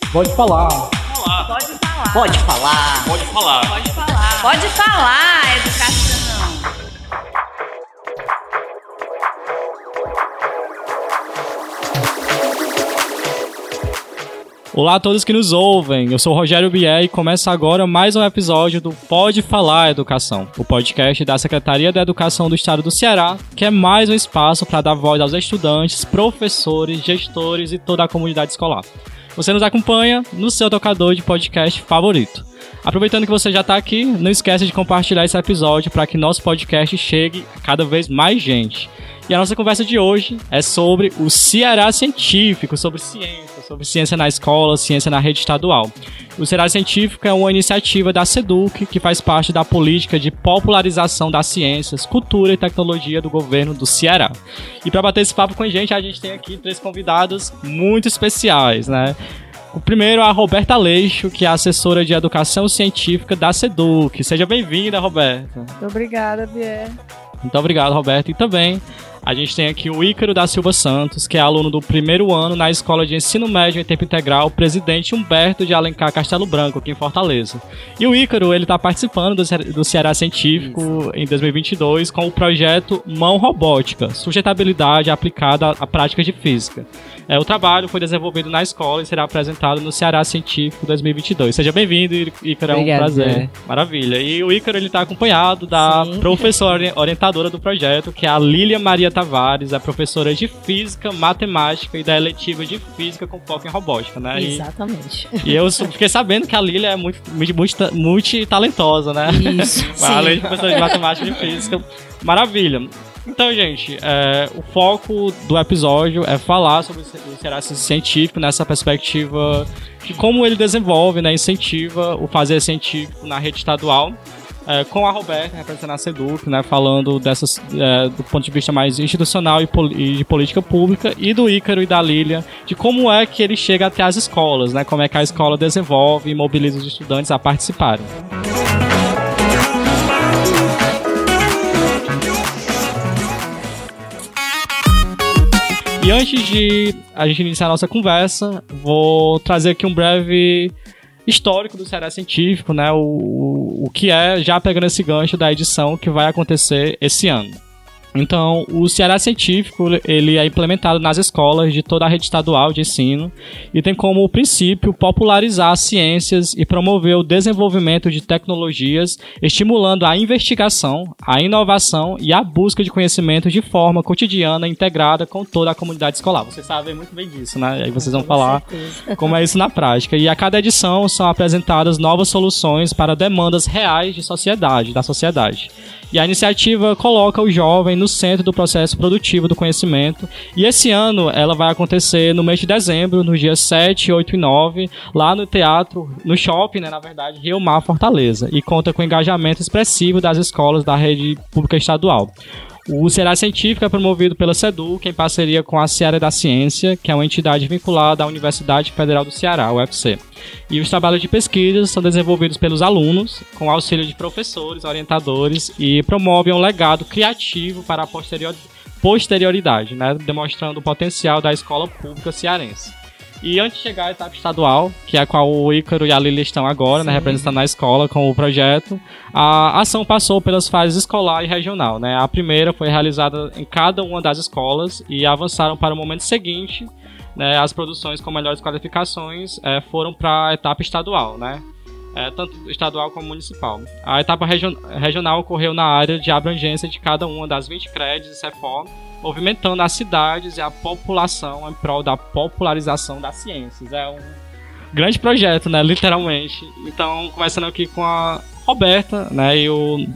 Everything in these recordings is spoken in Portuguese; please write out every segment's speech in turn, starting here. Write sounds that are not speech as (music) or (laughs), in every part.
Pode falar. Pode falar. Pode falar. Pode falar. Pode falar. Pode falar, educação. Olá a todos que nos ouvem, eu sou o Rogério Bier e começa agora mais um episódio do Pode Falar Educação, o podcast da Secretaria da Educação do Estado do Ceará, que é mais um espaço para dar voz aos estudantes, professores, gestores e toda a comunidade escolar. Você nos acompanha no seu tocador de podcast favorito. Aproveitando que você já está aqui, não esqueça de compartilhar esse episódio para que nosso podcast chegue a cada vez mais gente. E a nossa conversa de hoje é sobre o Ceará Científico, sobre ciência, sobre ciência na escola, ciência na rede estadual. O Ceará Científico é uma iniciativa da SEDUC que faz parte da política de popularização das ciências, cultura e tecnologia do governo do Ceará. E para bater esse papo com a gente, a gente tem aqui três convidados muito especiais, né? O primeiro é a Roberta Leixo, que é assessora de educação científica da SEDUC. Seja bem-vinda, Roberta. Muito obrigada, Bier. Muito obrigado, Roberto. E também a gente tem aqui o Ícaro da Silva Santos, que é aluno do primeiro ano na Escola de Ensino Médio em Tempo Integral, presidente Humberto de Alencar Castelo Branco, aqui em Fortaleza. E o Ícaro, ele está participando do, Ce- do Ceará Científico Isso. em 2022 com o projeto Mão Robótica, Sustentabilidade aplicada à prática de física. É, o trabalho foi desenvolvido na escola e será apresentado no Ceará Científico 2022. Seja bem-vindo, Ícaro, é um prazer. Maravilha. E o Ícaro, ele está acompanhado da Sim. professora ori- orientadora do projeto, que é a Lília Maria Tavares, é professora de Física, Matemática e da eletiva de Física com foco em Robótica, né? E, Exatamente. e eu sou- fiquei sabendo que a Lília é muito, muito, muito, ta- multitalentosa, né? Isso. (laughs) Além de professora de Matemática e de Física. Maravilha. Então, gente, é, o foco do episódio é falar sobre o Ceará Científico nessa perspectiva de como ele desenvolve, né, incentiva o fazer científico na rede estadual. é, com a Roberta, representando a SEDUC, né, falando dessas, é, do ponto de vista mais institucional e, e de política pública, e do Ícaro e da Lília, de como é que ele chega até as escolas, né, como é que a escola desenvolve e mobiliza os estudantes a participarem. E antes de a gente iniciar a nossa conversa, vou trazer aqui um breve histórico do Ceará Científico, né? O, o, o que é, já pegando esse gancho da edição que vai acontecer esse ano. Então, o Ceará Científico, ele é implementado nas escolas de toda a rede estadual de ensino e tem como princípio popularizar as ciências e promover o desenvolvimento de tecnologias, estimulando a investigação, a inovação e a busca de conhecimento de forma cotidiana integrada com toda a comunidade escolar. Vocês sabem muito bem disso, né? Aí vocês vão falar como é isso na prática. E a cada edição são apresentadas novas soluções para demandas reais de sociedade, da sociedade. E a iniciativa coloca o jovem no centro do processo produtivo do conhecimento. E esse ano ela vai acontecer no mês de dezembro, nos dias 7, 8 e 9, lá no teatro, no shopping, né, na verdade, Rio Mar Fortaleza. E conta com engajamento expressivo das escolas da rede pública estadual. O Ceará Científico é promovido pela SEDUC em parceria com a Seara da Ciência, que é uma entidade vinculada à Universidade Federal do Ceará, UFC. E os trabalhos de pesquisa são desenvolvidos pelos alunos, com auxílio de professores, orientadores, e promovem um legado criativo para a posterior- posterioridade, né, demonstrando o potencial da escola pública cearense. E antes de chegar à etapa estadual, que é a qual o Ícaro e a Lili estão agora, né, representando a escola com o projeto, a ação passou pelas fases escolar e regional. Né? A primeira foi realizada em cada uma das escolas e avançaram para o momento seguinte. Né, as produções com melhores qualificações eh, foram para a etapa estadual, né? Eh, tanto estadual como municipal. A etapa region- regional ocorreu na área de abrangência de cada uma das 20 créditos e CEFOR, movimentando as cidades e a população em prol da popularização das ciências. É um grande projeto, né? Literalmente. Então, começando aqui com a Roberta, né? E o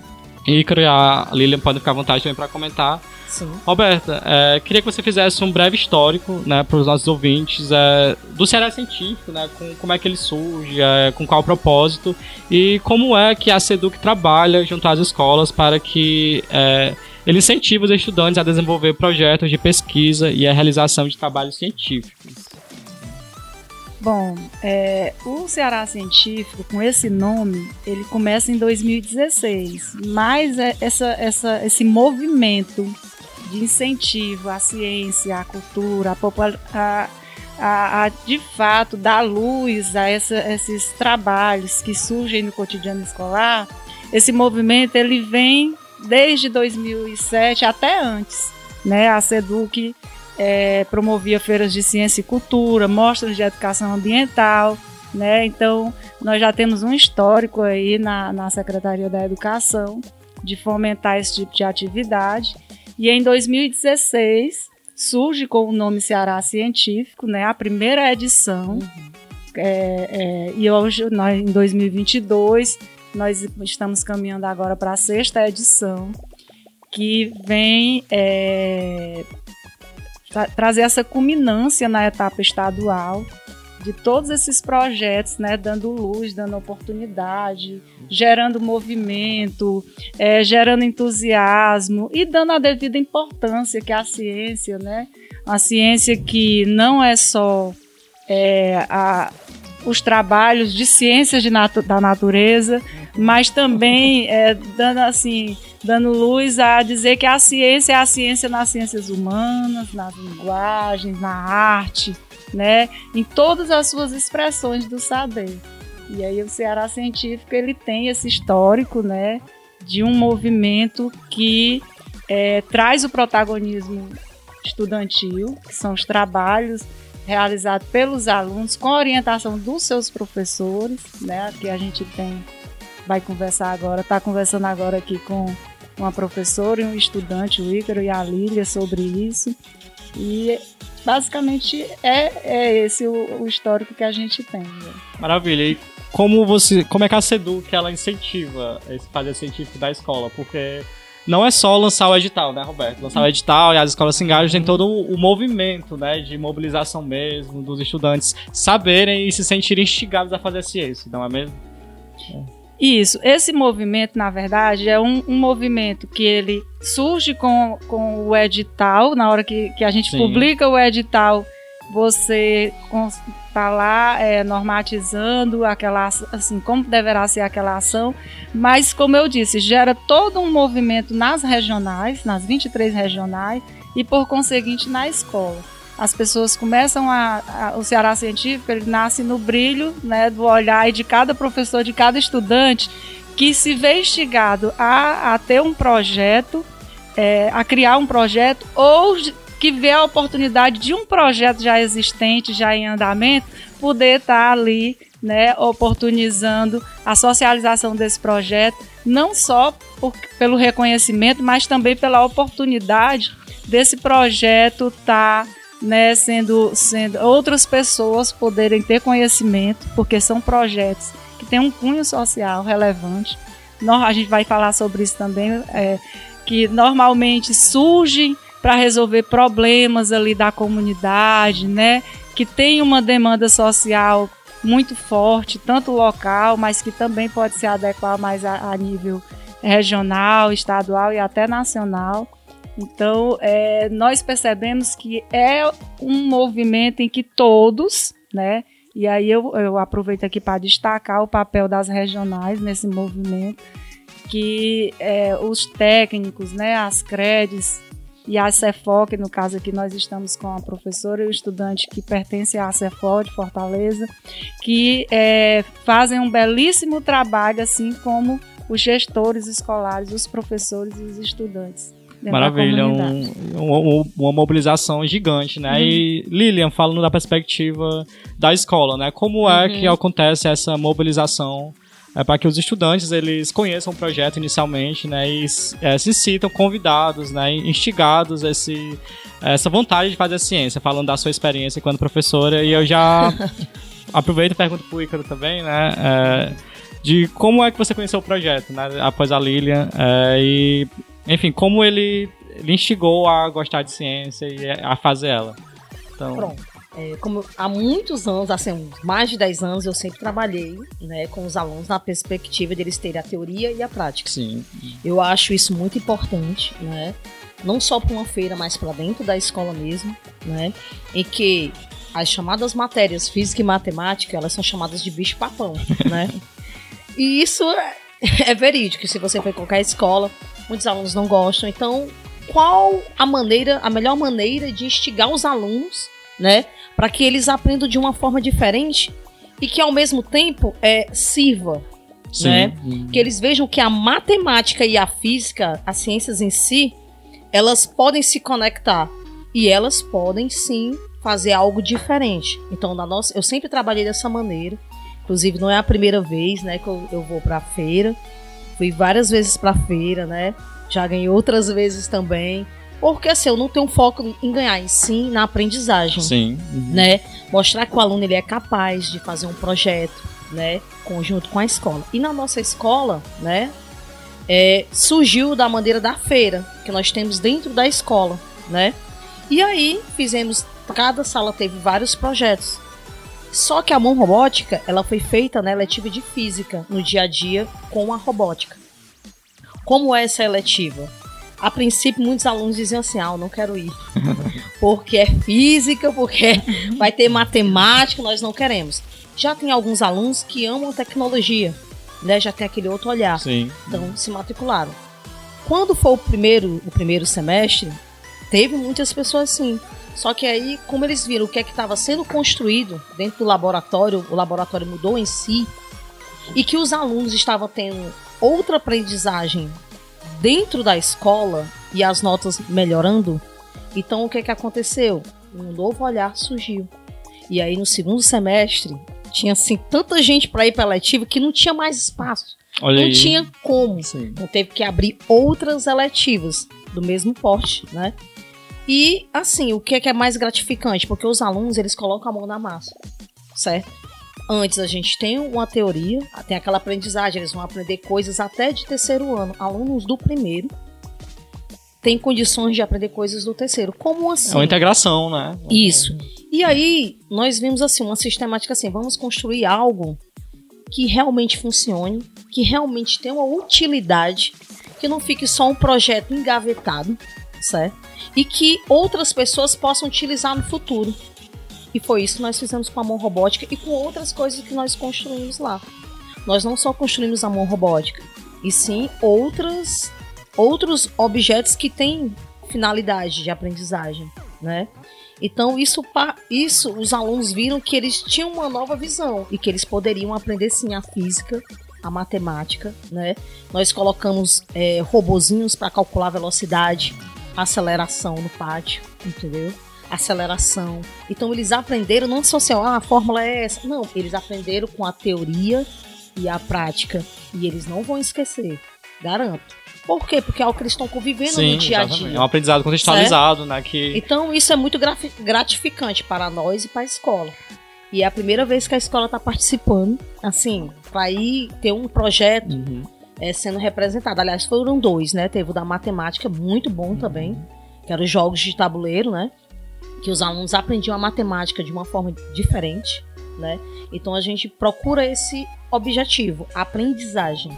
Ícaro e a Lilian podem ficar à vontade também para comentar. Sim. Roberta, é, queria que você fizesse um breve histórico, né, para os nossos ouvintes, é, do Ceará Científico, né, com como é que ele surge, é, com qual propósito e como é que a SEDUC trabalha junto às escolas para que é, ele incentive os estudantes a desenvolver projetos de pesquisa e a realização de trabalhos científicos. Bom, é, o Ceará Científico, com esse nome, ele começa em 2016, mas é- essa, essa, esse movimento de incentivo à ciência, à cultura, à a, a, de fato dar luz a essa, esses trabalhos que surgem no cotidiano escolar, esse movimento ele vem desde 2007 até antes, né? A Seduc é, promovia feiras de ciência e cultura, mostras de educação ambiental, né? Então nós já temos um histórico aí na, na Secretaria da Educação de fomentar esse tipo de atividade. E em 2016 surge com o nome Ceará Científico, né? A primeira edição. Uhum. É, é, e hoje, nós, em 2022, nós estamos caminhando agora para a sexta edição, que vem é, tra trazer essa culminância na etapa estadual de todos esses projetos, né, dando luz, dando oportunidade, gerando movimento, é, gerando entusiasmo e dando a devida importância que a ciência, né, a ciência que não é só é, a, os trabalhos de ciências de natu da natureza, mas também é, dando assim dando luz a dizer que a ciência é a ciência nas ciências humanas, nas linguagens, na arte, né, em todas as suas expressões do saber. E aí o Ceará Científico ele tem esse histórico, né, de um movimento que é, traz o protagonismo estudantil, que são os trabalhos realizados pelos alunos com orientação dos seus professores, né, que a gente tem vai conversar agora, está conversando agora aqui com uma professora e um estudante, o Ícaro e a Lília, sobre isso. E basicamente é, é esse o, o histórico que a gente tem. Né? Maravilha. E como você, como é que a Sedu que ela incentiva esse fazer científico da escola? Porque não é só lançar o edital, né, Roberto? Lançar o edital e as escolas se engajam, tem todo o movimento, né, de mobilização mesmo dos estudantes saberem e se sentirem instigados a fazer ciência, não é mesmo? É. Isso, esse movimento, na verdade, é um, um, movimento que ele surge com, com o edital, na hora que, que a gente Sim. publica o edital, você está lá é, normatizando aquela assim como deverá ser aquela ação, mas como eu disse, gera todo um movimento nas regionais, nas 23 regionais e por conseguinte na escola. As pessoas começam a, a, o Ceará Científico ele nasce no brilho né, do olhar de cada professor, de cada estudante que se vê instigado a, a ter um projeto, é, a criar um projeto ou que vê a oportunidade de um projeto já existente, já em andamento, poder estar ali, né, oportunizando a socialização desse projeto, não só por, pelo reconhecimento, mas também pela oportunidade desse projeto estar tá né, sendo, sendo outras pessoas poderem ter conhecimento, porque são projetos que têm um cunho social relevante. A gente vai falar sobre isso também, é, que normalmente surgem para resolver problemas ali da comunidade, né, que tem uma demanda social muito forte, tanto local, mas que também pode se adequar mais a, a nível regional, estadual e até nacional. Então, é, nós percebemos que é um movimento em que todos, né? E aí eu, eu aproveito aqui para destacar o papel das regionais nesse movimento, que é, os técnicos, né, as CREDs e a CEFOC, no caso aqui nós estamos com a professora e o estudante que pertence à CEFOC de Fortaleza, que é, fazem um belíssimo trabalho, assim como os gestores escolares, os professores e os estudantes. Maravilha, um, um, uma mobilização gigante, né? Uhum. E Lilian, falando da perspectiva da escola, né? Como é uhum. que acontece essa mobilização é, para que os estudantes eles conheçam o projeto inicialmente, né? E é, se sintam convidados, né? Instigados esse, essa vontade de fazer ciência, falando da sua experiência enquanto professora. E eu já (laughs) aproveito e pergunto pro Ícaro também, né? É, de como é que você conheceu o projeto, né? Após a Lilian. É, e enfim, como ele, ele instigou a gostar de ciência e a fazer ela. Então... Pronto. É, como há muitos anos, assim, mais de 10 anos, eu sempre trabalhei né, com os alunos na perspectiva deles terem a teoria e a prática. Sim. Eu acho isso muito importante, né? Não só para uma feira, mas para dentro da escola mesmo, né? Em que as chamadas matérias física e matemática, elas são chamadas de bicho-papão, (laughs) né? e isso é, é verídico. Se você for em qualquer escola, muitos alunos não gostam. Então, qual a maneira, a melhor maneira de instigar os alunos, né, para que eles aprendam de uma forma diferente e que ao mesmo tempo é, sirva. Sim. Né? Que eles vejam que a matemática e a física, as ciências em si, elas podem se conectar e elas podem sim fazer algo diferente. Então, na nossa, eu sempre trabalhei dessa maneira. Inclusive, não é a primeira vez, né, que eu, eu vou para feira. Fui várias vezes para feira, né? Já ganhei outras vezes também. Porque assim, eu não tenho foco em ganhar, em sim na aprendizagem. Sim. Né? Mostrar que o aluno ele é capaz de fazer um projeto, né? Conjunto com a escola. E na nossa escola, né? É, surgiu da maneira da feira, que nós temos dentro da escola, né? E aí fizemos, cada sala teve vários projetos. Só que a mão robótica, ela foi feita na eletiva de física, no dia a dia, com a robótica. Como é essa eletiva? A princípio, muitos alunos diziam assim: ah, eu não quero ir. (laughs) Porque é física, porque (laughs) vai ter matemática, nós não queremos. Já tem alguns alunos que amam tecnologia, né? Já tem aquele outro olhar. Sim. Então, se matricularam. Quando foi o primeiro, o primeiro semestre, teve muitas pessoas assim. Só que aí, como eles viram o que é que estava sendo construído dentro do laboratório, o laboratório mudou em si, e que os alunos estavam tendo outra aprendizagem dentro da escola e as notas melhorando, então o que é que aconteceu? Um novo olhar surgiu. E aí no segundo semestre tinha assim tanta gente para ir para eletiva que não tinha mais espaço. Olha não aí. tinha como. Sim. Então teve que abrir outras eletivas do mesmo porte, né? E assim, o que é que é mais gratificante? Porque os alunos, eles colocam a mão na massa, certo? Antes a gente tem uma teoria, tem aquela aprendizagem, eles vão aprender coisas até de terceiro ano. Alunos do primeiro têm condições de aprender coisas do terceiro. Como assim? É uma integração, né? Isso. E aí, nós vimos assim, uma sistemática assim, vamos construir algo que realmente funcione, que realmente tenha uma utilidade, que não fique só um projeto engavetado, certo? E que outras pessoas possam utilizar no futuro. E foi isso que nós fizemos com a mão robótica e com outras coisas que nós construímos lá. Nós não só construímos a mão robótica, e sim outras, outros objetos que têm finalidade de aprendizagem, né? Então isso, isso os alunos viram que eles tinham uma nova visão e que eles poderiam aprender sim a física, a matemática, né? Nós colocamos é, robozinhos para calcular velocidade, aceleração no pátio, entendeu? Aceleração. Então eles aprenderam não só assim, ah, a fórmula é essa. Não, eles aprenderam com a teoria e a prática. E eles não vão esquecer. Garanto. Por quê? Porque é o que eles estão convivendo Sim, no dia a dia. É um aprendizado contextualizado, né? Que Então isso é muito gratificante para nós e para a escola. E é a primeira vez que a escola está participando, assim, para ir ter um projeto Uhum. é, sendo representado. Aliás, foram dois, né? Teve o da matemática, muito bom também, que eram os jogos de tabuleiro, né? Que os alunos aprendiam a matemática de uma forma diferente, né? Então a gente procura esse objetivo, a aprendizagem.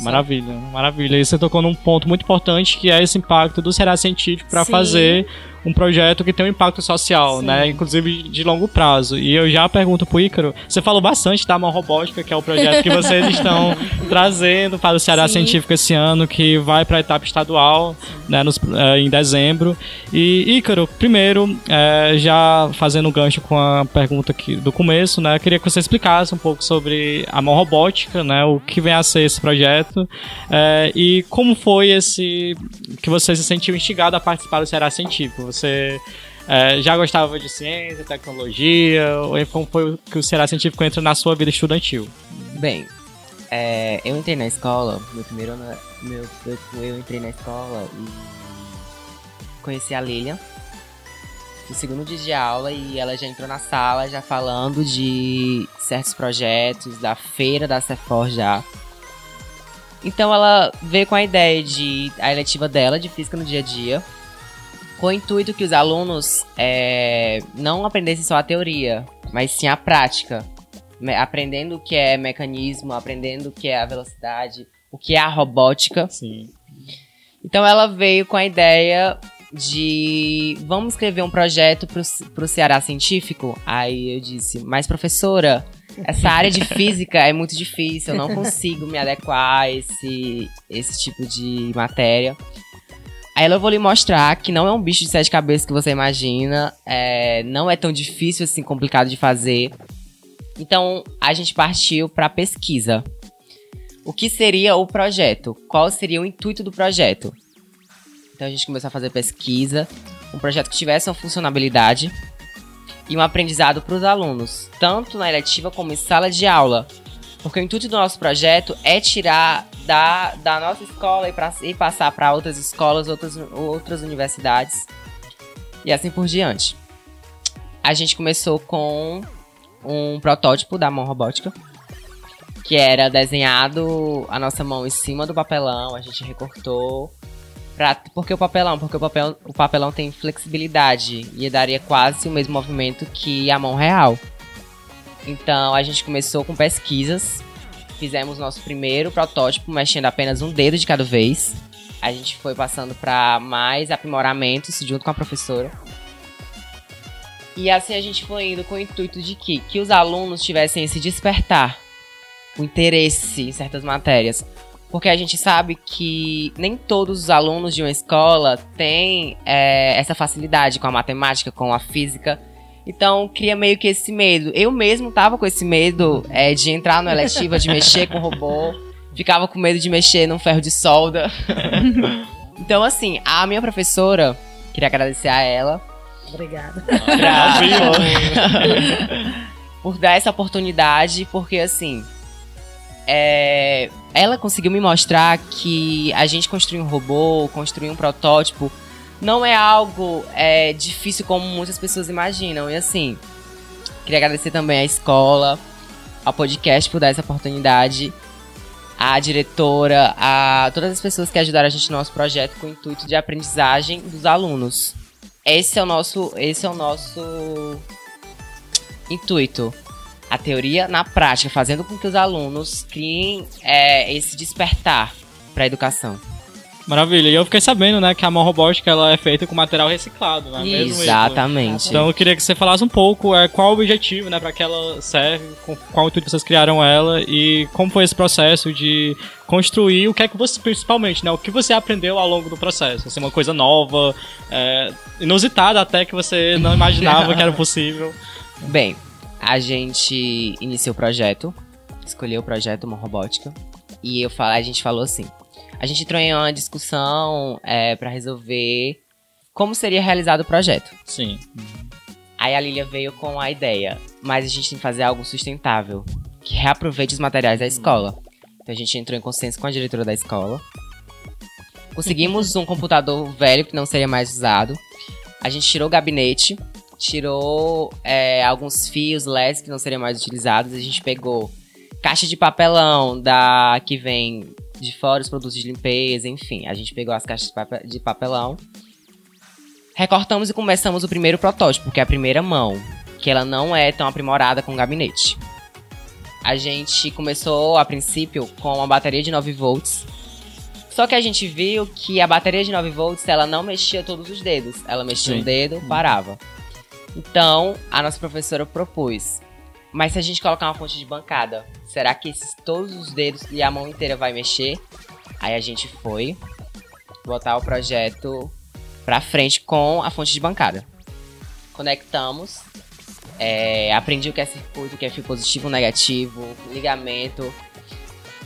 Maravilha, maravilha. E você tocou num ponto muito importante que é esse impacto do Será Científico para fazer um projeto que tem um impacto social, Sim. né? Inclusive de longo prazo. E eu já pergunto pro Ícaro, você falou bastante da mão robótica, que é o projeto que vocês (laughs) estão trazendo para o Ceará Sim. Científico esse ano, que vai para a etapa estadual, né, nos- eh, em dezembro. E Ícaro, primeiro, eh, já fazendo um gancho com a pergunta aqui do começo, né? eu Queria que você explicasse um pouco sobre a mão robótica, né? O que vem a ser esse projeto eh, e como foi esse que você se sentiu instigado a participar do Ceará Científico. Você eh, já gostava de ciência, tecnologia? Ou como foi que o Ceará Científico entra na sua vida estudantil? Bem, é, eu entrei na escola, meu primeiro ano, meu, eu, eu entrei na escola e conheci a Lilian no segundo dia de aula e ela já entrou na sala já falando de certos projetos, da feira da Cefor já. Então ela veio com a ideia de a eletiva dela de física no dia a dia, com o intuito que os alunos é, não aprendessem só a teoria, mas sim a prática aprendendo o que é mecanismo, aprendendo o que é a velocidade, o que é a robótica. Sim. Então ela veio com a ideia de vamos escrever um projeto pro, pro Ceará Científico. Aí eu disse, mas professora, essa área de física é muito difícil, eu não consigo me adequar a esse, esse tipo de matéria. Aí eu vou lhe mostrar que não é um bicho de sete cabeças que você imagina, é, não é tão difícil assim, complicado de fazer. Então a gente partiu para pesquisa. O que seria o projeto? Qual seria o intuito do projeto? Então a gente começou a fazer pesquisa, um projeto que tivesse uma funcionalidade e um aprendizado para os alunos, tanto na eletiva como em sala de aula. Porque o intuito do nosso projeto é tirar da, da nossa escola e, pra, e passar para outras escolas, outras, outras universidades e assim por diante. A gente começou com um protótipo da mão robótica, que era desenhado a nossa mão em cima do papelão, a gente recortou. Pra, por que o papelão? Porque o, papel, o papelão tem flexibilidade e daria quase o mesmo movimento que a mão real. Então a gente começou com pesquisas, fizemos nosso primeiro protótipo mexendo apenas um dedo de cada vez. A gente foi passando para mais aprimoramentos junto com a professora. E assim a gente foi indo com o intuito de que, que os alunos tivessem esse despertar, o interesse em certas matérias. Porque a gente sabe que nem todos os alunos de uma escola têm é, essa facilidade com a matemática, com a física. Então, cria meio que esse medo. Eu mesmo tava com esse medo é, de entrar no eletiva, de mexer com o robô. Ficava com medo de mexer num ferro de solda. (laughs) então, assim, a minha professora, queria agradecer a ela. Obrigada. Pra, (laughs) por dar essa oportunidade, porque assim. É, ela conseguiu me mostrar que a gente construir um robô, construir um protótipo, não é algo é, difícil como muitas pessoas imaginam. E assim, queria agradecer também à escola, ao podcast por dar essa oportunidade, à diretora, a todas as pessoas que ajudaram a gente no nosso projeto com o intuito de aprendizagem dos alunos. Esse é o nosso, esse é o nosso intuito. A teoria na prática, fazendo com que os alunos criem é, esse despertar para a educação. Maravilha. E eu fiquei sabendo, né, que a mão robótica ela é feita com material reciclado, né? Mesmo Exatamente. Então eu queria que você falasse um pouco é, qual o objetivo, né, para que ela serve, qual o intuito vocês criaram ela e como foi esse processo de construir o que é que você, principalmente, né, o que você aprendeu ao longo do processo. Assim, uma coisa nova, é, inusitada até que você não imaginava que era (laughs) possível. Bem, a gente iniciou o projeto, escolheu o projeto Uma Robótica, e eu falo, a gente falou assim, a gente entrou em uma discussão é, para resolver como seria realizado o projeto. Sim. Aí a Lilia veio com a ideia, mas a gente tem que fazer algo sustentável, que reaproveite os materiais da escola. Então a gente entrou em consenso com a diretora da escola. Conseguimos um computador velho que não seria mais usado. A gente tirou o gabinete, tirou é, alguns fios LEDs que não seriam mais utilizados. A gente pegou caixa de papelão da que vem de fora os produtos de limpeza, enfim. A gente pegou as caixas de papelão, recortamos e começamos o primeiro protótipo, que é a primeira mão, que ela não é tão aprimorada com o gabinete. A gente começou a princípio com uma bateria de 9 volts. Só que a gente viu que a bateria de 9 volts ela não mexia todos os dedos. Ela mexia Sim. um dedo, parava. Então, a nossa professora propôs mas se a gente colocar uma fonte de bancada, será que esses, todos os dedos e a mão inteira vai mexer? Aí a gente foi botar o projeto pra frente com a fonte de bancada. Conectamos, é, aprendi o que é circuito, o que é fio positivo, negativo, ligamento.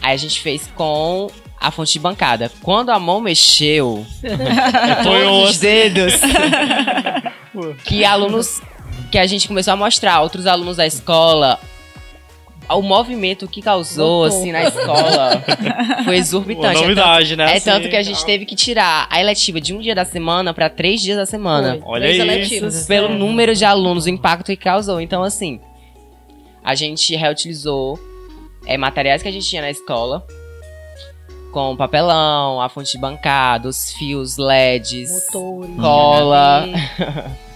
Aí a gente fez com a fonte de bancada. Quando a mão mexeu, (laughs) todos os dedos (laughs) que alunos que a gente começou a mostrar a outros alunos da escola o movimento que causou, assim, na escola (laughs) foi exorbitante. Uma novidade, é tanto, né? É tanto que a gente teve que tirar a eletiva de um dia da semana para três dias da semana. Foi. Olha isso. Pelo número de alunos, o impacto que causou. Então, assim, a gente reutilizou é, materiais que a gente tinha na escola, com papelão, a fonte de bancada, os fios LEDs, Motores, cola. (laughs)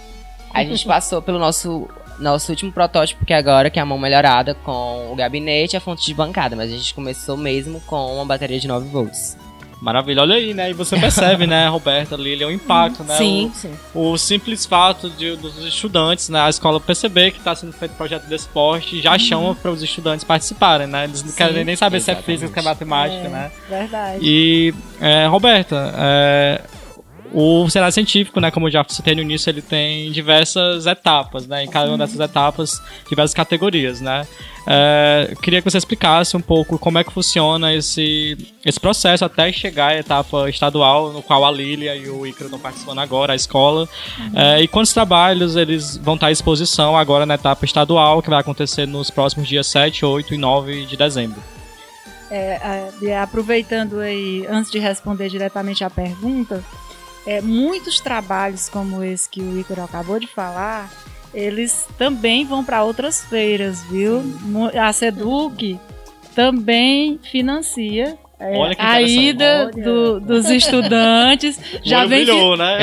A gente passou pelo nosso nosso último protótipo, que é agora, que é a mão melhorada, com o gabinete e a fonte de bancada. Mas a gente começou mesmo com uma bateria de 9 volts. Maravilha, olha aí, né? E você percebe, né, Roberta, Lili, o impacto, né? Sim, o, sim. O simples fato de, dos estudantes, né, a escola perceber que está sendo feito projeto de esporte já uhum. chama para os estudantes participarem, né? Eles não sim, querem nem saber exatamente. se é física, se é matemática, é, né? Verdade. E, é, Roberta, é, O cenário científico, né, como eu já citei no início, ele tem diversas etapas, né? Em cada uma dessas etapas, diversas categorias, né? É, queria que você explicasse um pouco como é que funciona esse, esse processo até chegar à etapa estadual, no qual a Lília e o Icaro estão participando agora, a escola. Uhum. É, e quantos trabalhos eles vão estar à exposição agora na etapa estadual, que vai acontecer nos próximos dias 7, 8 e 9 de dezembro. É, é, aproveitando aí, antes de responder diretamente à pergunta, é, muitos trabalhos como esse que o Ícaro acabou de falar, eles também vão para outras feiras, viu? A Seduc também financia é, a ida do, dos estudantes (laughs) já vem brilhou, né?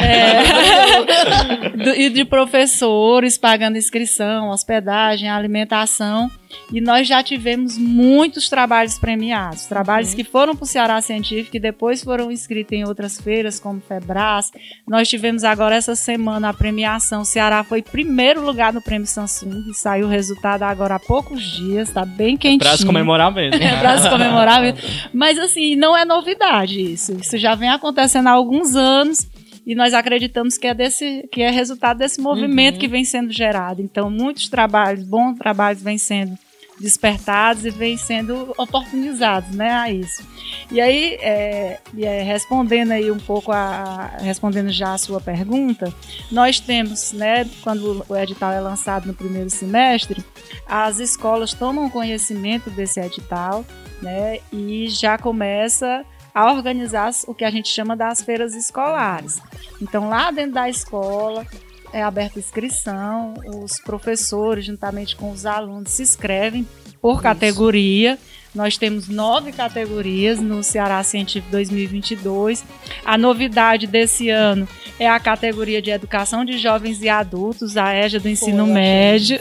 É, (laughs) e de professores pagando inscrição, hospedagem, alimentação. E nós já tivemos muitos trabalhos premiados, trabalhos uhum. que foram para o Ceará Científico e depois foram inscritos em outras feiras, como Febras. Nós tivemos agora essa semana a premiação. O Ceará foi primeiro lugar no prêmio Samsung e saiu o resultado agora há poucos dias, está bem quentinho. É para se comemorar mesmo. É para se comemorar mesmo. Mas assim, não é novidade isso. Isso já vem acontecendo há alguns anos e nós acreditamos que é, desse, que é resultado desse movimento uhum. que vem sendo gerado. Então, muitos trabalhos, bons trabalhos, vêm sendo despertados e vêm sendo oportunizados, né, a isso. E aí, é, é, respondendo aí um pouco a, respondendo já a sua pergunta, nós temos, né, quando o edital é lançado no primeiro semestre, as escolas tomam conhecimento desse edital, né, e já começa a organizar o que a gente chama das feiras escolares. Então, lá dentro da escola é aberta inscrição, os professores, juntamente com os alunos, se inscrevem por Isso. categoria. Nós temos nove categorias no Ceará Científico 2022. A novidade desse ano é a categoria de Educação de Jovens e Adultos, a EJA do Ensino Pô, Médio.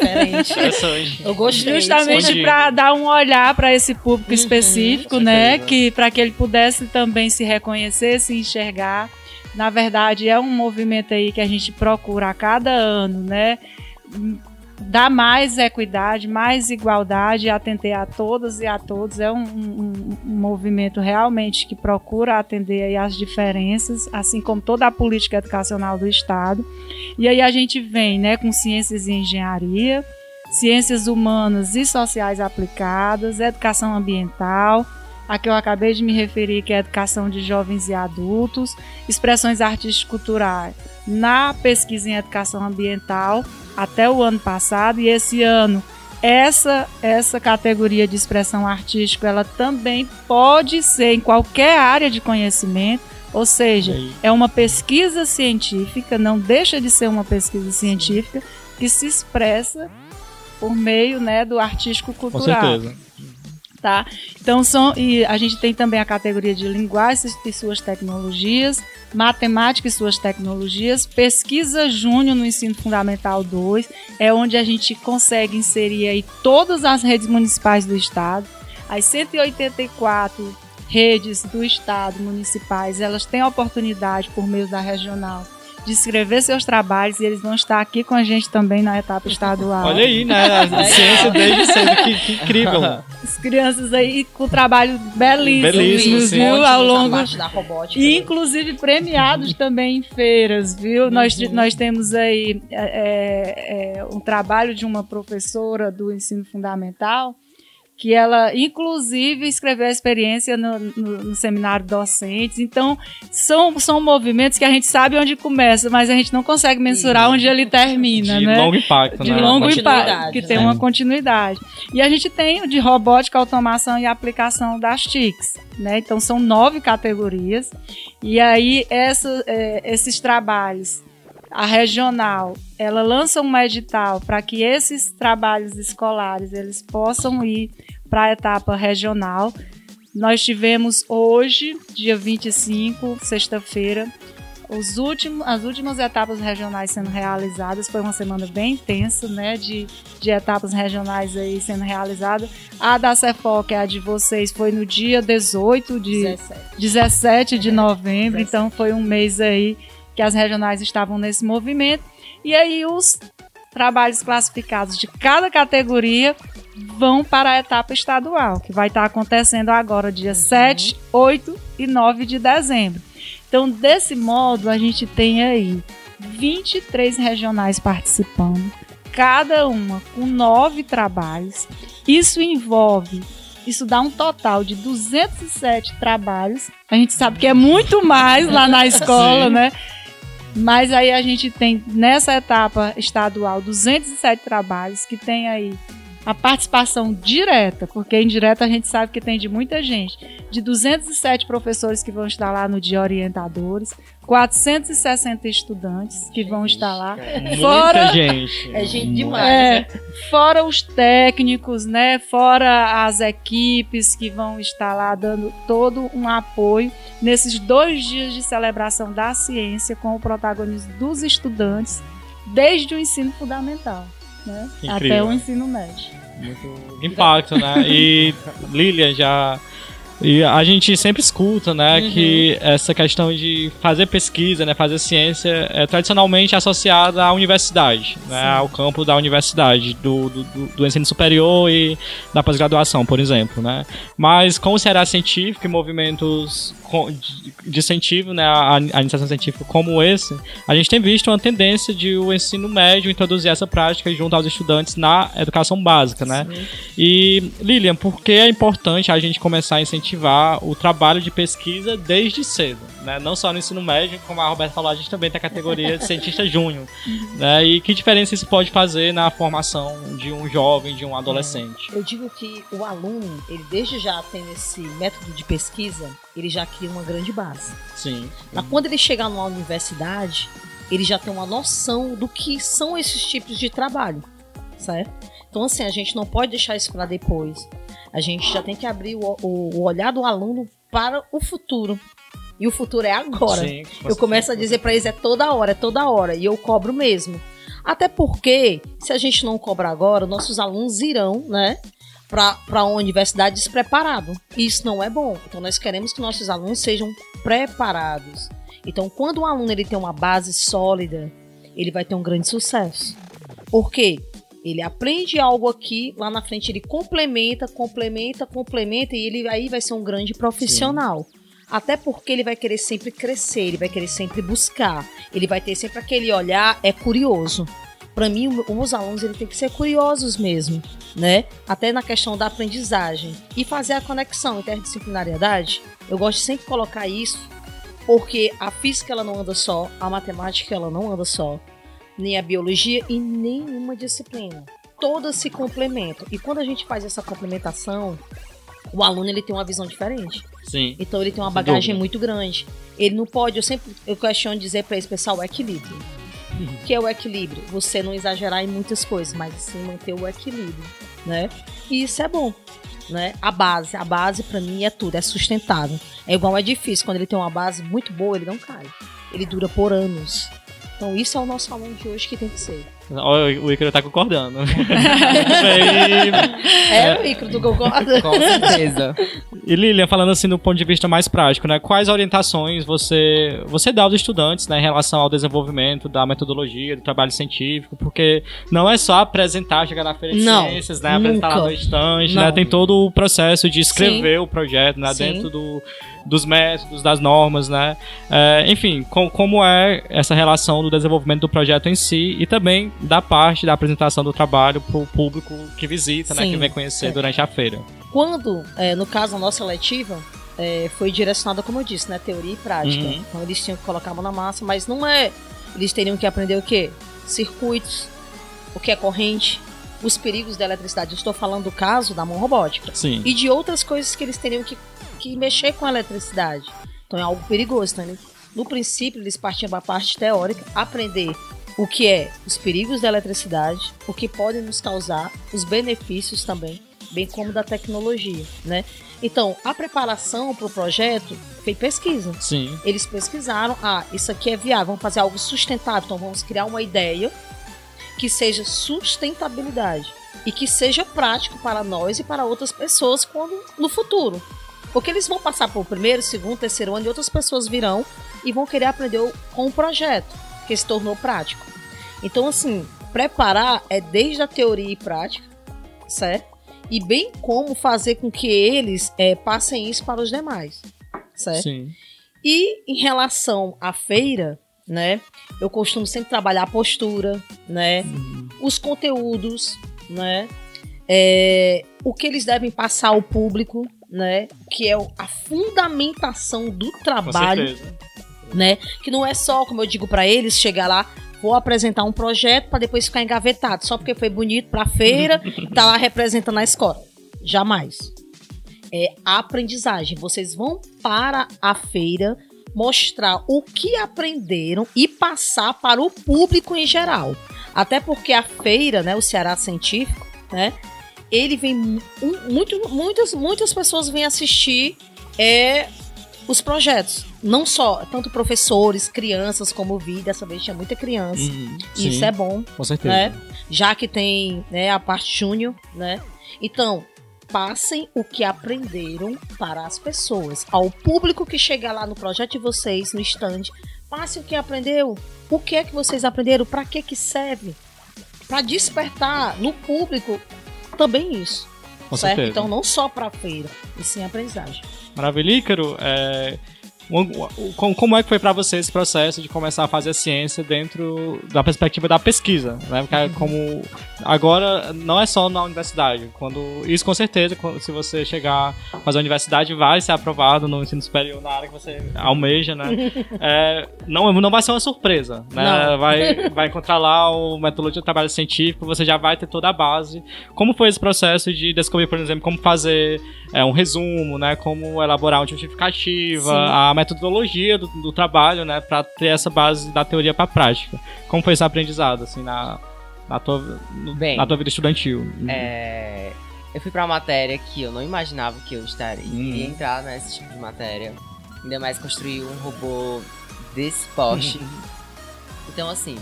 Eu gostei. Justamente para dar um olhar para esse público uhum, específico, né? Que para que ele pudesse também se reconhecer, se enxergar. Na verdade, é um movimento aí que a gente procura a cada ano, né? Dar mais equidade, mais igualdade, atender a todas e a todos. É um, um, um movimento realmente que procura atender aí as diferenças, assim como toda a política educacional do Estado. E aí a gente vem né, com ciências e engenharia, ciências humanas e sociais aplicadas, educação ambiental, a que eu acabei de me referir, que é a educação de jovens e adultos, expressões artístico-culturais na pesquisa em educação ambiental até o ano passado. E esse ano essa essa categoria de expressão artística ela também pode ser em qualquer área de conhecimento ou seja é uma pesquisa científica não deixa de ser uma pesquisa científica que se expressa por meio né do artístico cultural Com certeza tá? Então são e a gente tem também a categoria de linguagens e suas tecnologias, matemática e suas tecnologias, pesquisa júnior no ensino fundamental 2, é onde a gente consegue inserir aí todas as redes municipais do estado, as 184 redes do estado municipais, elas têm a oportunidade por meio da regional de escrever seus trabalhos e eles vão estar aqui com a gente também na etapa estadual. Olha aí, né? A (laughs) ciência desde cedo, que, que incrível. (laughs) As crianças aí com trabalho belíssimo, belíssimo viu? Ao longo da robótica. E inclusive premiados também em feiras, viu? Uhum. Nós, nós temos aí é, é, é, um trabalho de uma professora do ensino fundamental que ela, inclusive, escreveu a experiência no, no, no, seminário docentes. Então, são, são movimentos que a gente sabe onde começa, mas a gente não consegue mensurar onde ele termina, de né? longo impacto, De né? longo impacto, que tem uma continuidade. E a gente tem o de robótica, automação e aplicação das TICs, né? Então, são nove categorias. E aí, essa, é, esses trabalhos a regional ela lança um edital para que esses trabalhos escolares eles possam ir para a etapa regional. Nós tivemos hoje, dia 25, sexta-feira, os últimos, as últimas etapas regionais sendo realizadas. Foi uma semana bem intensa, né? De, de etapas regionais aí sendo realizadas. A da Cefoc, a de vocês, foi no dia 18 de 17, 17 de novembro. 17. Então foi um mês aí que as regionais estavam nesse movimento. E aí os trabalhos classificados de cada categoria vão para a etapa estadual, que vai estar acontecendo agora dia uhum. 7, 8 e 9 de dezembro. Então, desse modo, a gente tem aí 23 regionais participando, cada uma com nove trabalhos. Isso envolve, isso dá um total de 207 trabalhos. A gente sabe que é muito mais lá na (laughs) escola, né? Mas aí a gente tem nessa etapa estadual 207 trabalhos que tem aí a participação direta, porque indireta a gente sabe que tem de muita gente, de 207 professores que vão estar lá no dia orientadores, 460 estudantes que vão estar lá, Muita Fora- gente. É gente demais. é, fora os técnicos, né? Fora as equipes que vão estar lá dando todo um apoio nesses dois dias de celebração da ciência com o protagonismo dos estudantes desde o ensino fundamental, né? Até o ensino médio. Muito impacto, né? E Lilian já. E a gente sempre escuta, né, Uhum. que essa questão de fazer pesquisa, né, fazer ciência é tradicionalmente associada à universidade, né, ao campo da universidade, do, do, do- ensino superior e da pós-graduação, por exemplo, né. Mas com o Ceará Científico e movimentos de incentivo, né, à, à iniciação científica como esse, a gente tem visto uma tendência de o ensino médio introduzir essa prática junto aos estudantes na educação básica, né. E, Lilian, por que é importante a gente começar a incentivar o trabalho de pesquisa desde cedo? Né? Não só no ensino médio, como a Roberta falou, a gente também tem a categoria de cientista júnior. Né? E que diferença isso pode fazer na formação de um jovem, de um adolescente? Eu digo que o aluno, ele desde já tem esse método de pesquisa, ele já cria uma grande base. Sim. Mas quando ele chegar numa universidade, ele já tem uma noção do que são esses tipos de trabalho, certo? Então, assim, a gente não pode deixar isso para depois. A gente já tem que abrir o, o- o olhar do aluno para o futuro. E o futuro é agora. Sim, Eu começo a dizer para eles é toda hora, é toda hora, e eu cobro mesmo. Até porque, se a gente não cobrar agora, nossos alunos irão, né, para a universidade despreparado. E isso não é bom. Então nós queremos que nossos alunos sejam preparados. Então, quando o aluno ele tem uma base sólida, ele vai ter um grande sucesso. Por quê? Ele aprende algo aqui, lá na frente ele complementa, complementa, complementa e ele aí vai ser um grande profissional. Até porque ele vai querer sempre crescer, ele vai querer sempre buscar, ele vai ter sempre aquele olhar é curioso. Para mim, os alunos ele tem que ser curiosos mesmo, né? Até na questão da aprendizagem e fazer a conexão interdisciplinariedade. Eu gosto de sempre colocar isso, porque a física ela não anda só, a matemática ela não anda só, nem a biologia e nenhuma disciplina. Todas se complementam. E quando a gente faz essa complementação, o aluno ele tem uma visão diferente. Sim. Então ele tem uma bagagem muito grande. Ele não pode, eu sempre eu questiono dizer para esse pessoal o equilíbrio. O (laughs) que é o equilíbrio? Você não exagerar em muitas coisas, mas sim manter o equilíbrio, né? E isso é bom, né? A base, a base para mim é tudo, é sustentável. É igual é difícil, quando ele tem uma base muito boa, ele não cai. Ele dura por anos. Então isso é o nosso aluno de hoje que tem que ser. Ó, O Icaro tá concordando. (laughs) e, É, o Icaro, tu concorda? Com certeza. e Lilian, falando assim do ponto de vista mais prático, né? Quais orientações você, você dá aos estudantes né, em relação ao desenvolvimento da metodologia, do trabalho científico? Porque não é só apresentar, chegar na feira de Não, ciências, né? Apresentar lá nunca. no estande, Não. né? Tem todo o processo de escrever o projeto, né? Sim. Dentro do, dos métodos, das normas, né? É, enfim, com- como é essa relação do desenvolvimento do projeto em si e também da parte da apresentação do trabalho para o público que visita, né? Sim. Que vem conhecer É. durante a feira. Quando, é, no caso, a nossa letiva é, foi direcionada, como eu disse, né? Teoria e prática. Uhum. Então eles tinham que colocar a mão na massa, mas não é. Eles teriam que aprender o quê? Circuitos, o que é corrente, os perigos da eletricidade. Eu estou falando do caso da mão robótica. Sim. E de outras coisas que eles teriam que, que mexer com a eletricidade. Então é algo perigoso, tá? No princípio, eles partiam para a parte teórica, aprender o que é os perigos da eletricidade, o que podem nos causar, os benefícios também, bem como da tecnologia, né? Então, a preparação para o projeto foi pesquisa. Sim. Eles pesquisaram, ah, isso aqui é viável, vamos fazer algo sustentável, então vamos criar uma ideia que seja sustentabilidade e que seja prático para nós e para outras pessoas quando no futuro. Porque eles vão passar por primeiro, segundo, terceiro ano e outras pessoas virão e vão querer aprender com o projeto, que se tornou prático. Então, assim, preparar é desde a teoria e prática, certo? E bem como fazer com que eles eh, passem isso para os demais, certo? Sim. E em relação à feira, né? Eu costumo sempre trabalhar a postura, né? Os conteúdos, né? É, o que eles devem passar ao público, né? Que é a fundamentação do Com trabalho, certeza. Né? Que não é só, como eu digo pra eles, chegar lá, vou apresentar um projeto pra depois ficar engavetado, só porque foi bonito pra feira, (laughs) tá lá representando a escola. Jamais. É a aprendizagem. Vocês vão para a feira mostrar o que aprenderam e passar para o público em geral. Até porque a feira, né, o Ceará Científico, né, ele vem mu- muito, muitas, muitas pessoas vêm assistir é, os projetos. Não só, tanto professores, crianças, como vi, dessa vez tinha muita criança. Uhum. Isso Sim, é bom, Com certeza. né? Já que tem né, a parte júnior, né? Então, passem o que aprenderam para as pessoas. Ao público que chegar lá no projeto de vocês, no stand, passe o que aprendeu. O que é que vocês aprenderam? Para que que serve? Para despertar no público também isso. Com certo? certeza. Então, não só para a feira, e sim a aprendizagem. Maravilha, Ícaro. É, como- é que foi pra você esse processo de começar a fazer a ciência dentro da perspectiva da pesquisa? Né? Porque é como agora não é só na universidade. Quando isso com certeza, se você chegar a fazer a universidade, vai ser aprovado no ensino superior na área que você almeja, né? (laughs) É, não, não vai ser uma surpresa, né? Não. Vai, vai encontrar lá o metodologia de trabalho científico, você já vai ter toda a base. Como foi esse processo de descobrir, por exemplo, como fazer é, um resumo, né? Como elaborar uma justificativa, Sim. a metodologia do, do trabalho, né? Pra ter essa base da teoria pra prática. Como foi esse aprendizado, assim, na, na, tua, no- Bem, na tua vida estudantil? É, eu fui pra uma matéria que eu não imaginava que eu estaria Hum. iria entrar nesse tipo de matéria. Ainda mais construir um robô desse porte. então, assim,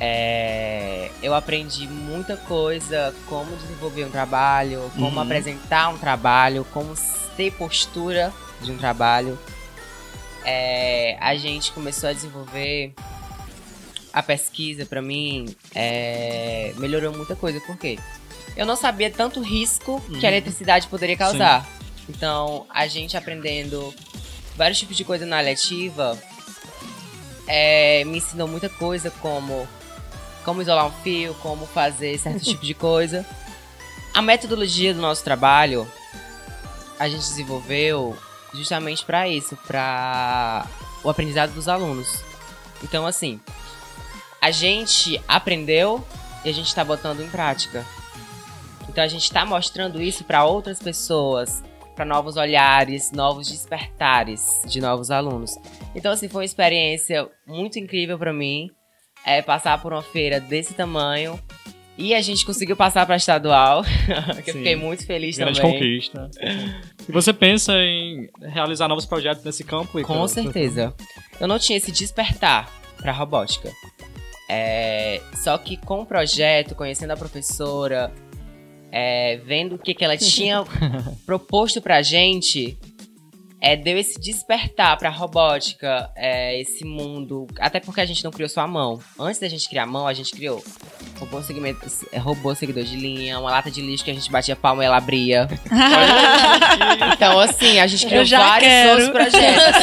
é, eu aprendi muita coisa, como desenvolver um trabalho, como Uhum. apresentar um trabalho, como ter postura de um trabalho. É, a gente começou a desenvolver a pesquisa pra mim é, melhorou muita coisa, por quê? Eu não sabia tanto risco que a Uhum. eletricidade poderia causar. Então, a gente aprendendo vários tipos de coisa na letiva é, me ensinou muita coisa, como como isolar um fio, como fazer certo (laughs) tipo de coisa. A metodologia do nosso trabalho a gente desenvolveu justamente para isso, para o aprendizado dos alunos. Então, assim, a gente aprendeu e a gente está botando em prática. Então a gente está mostrando isso para outras pessoas, para novos olhares, novos despertares de novos alunos. Então assim foi uma experiência muito incrível para mim, é passar por uma feira desse tamanho e a gente conseguiu passar para estadual, (laughs) que eu fiquei muito feliz Grande também. conquista. E você pensa em realizar novos projetos nesse campo? Com certeza. Eu não tinha esse despertar pra robótica. É, só que com o projeto, conhecendo a professora, é, vendo o que, que ela tinha (laughs) proposto pra gente, é, deu esse despertar pra robótica, é, esse mundo. Até porque a gente não criou só a mão. Antes da gente criar a mão, a gente criou robô, segmento, é, robô seguidor de linha, uma lata de lixo que a gente batia palma e ela abria. (laughs) Então, assim, a gente criou vários quero. outros projetos.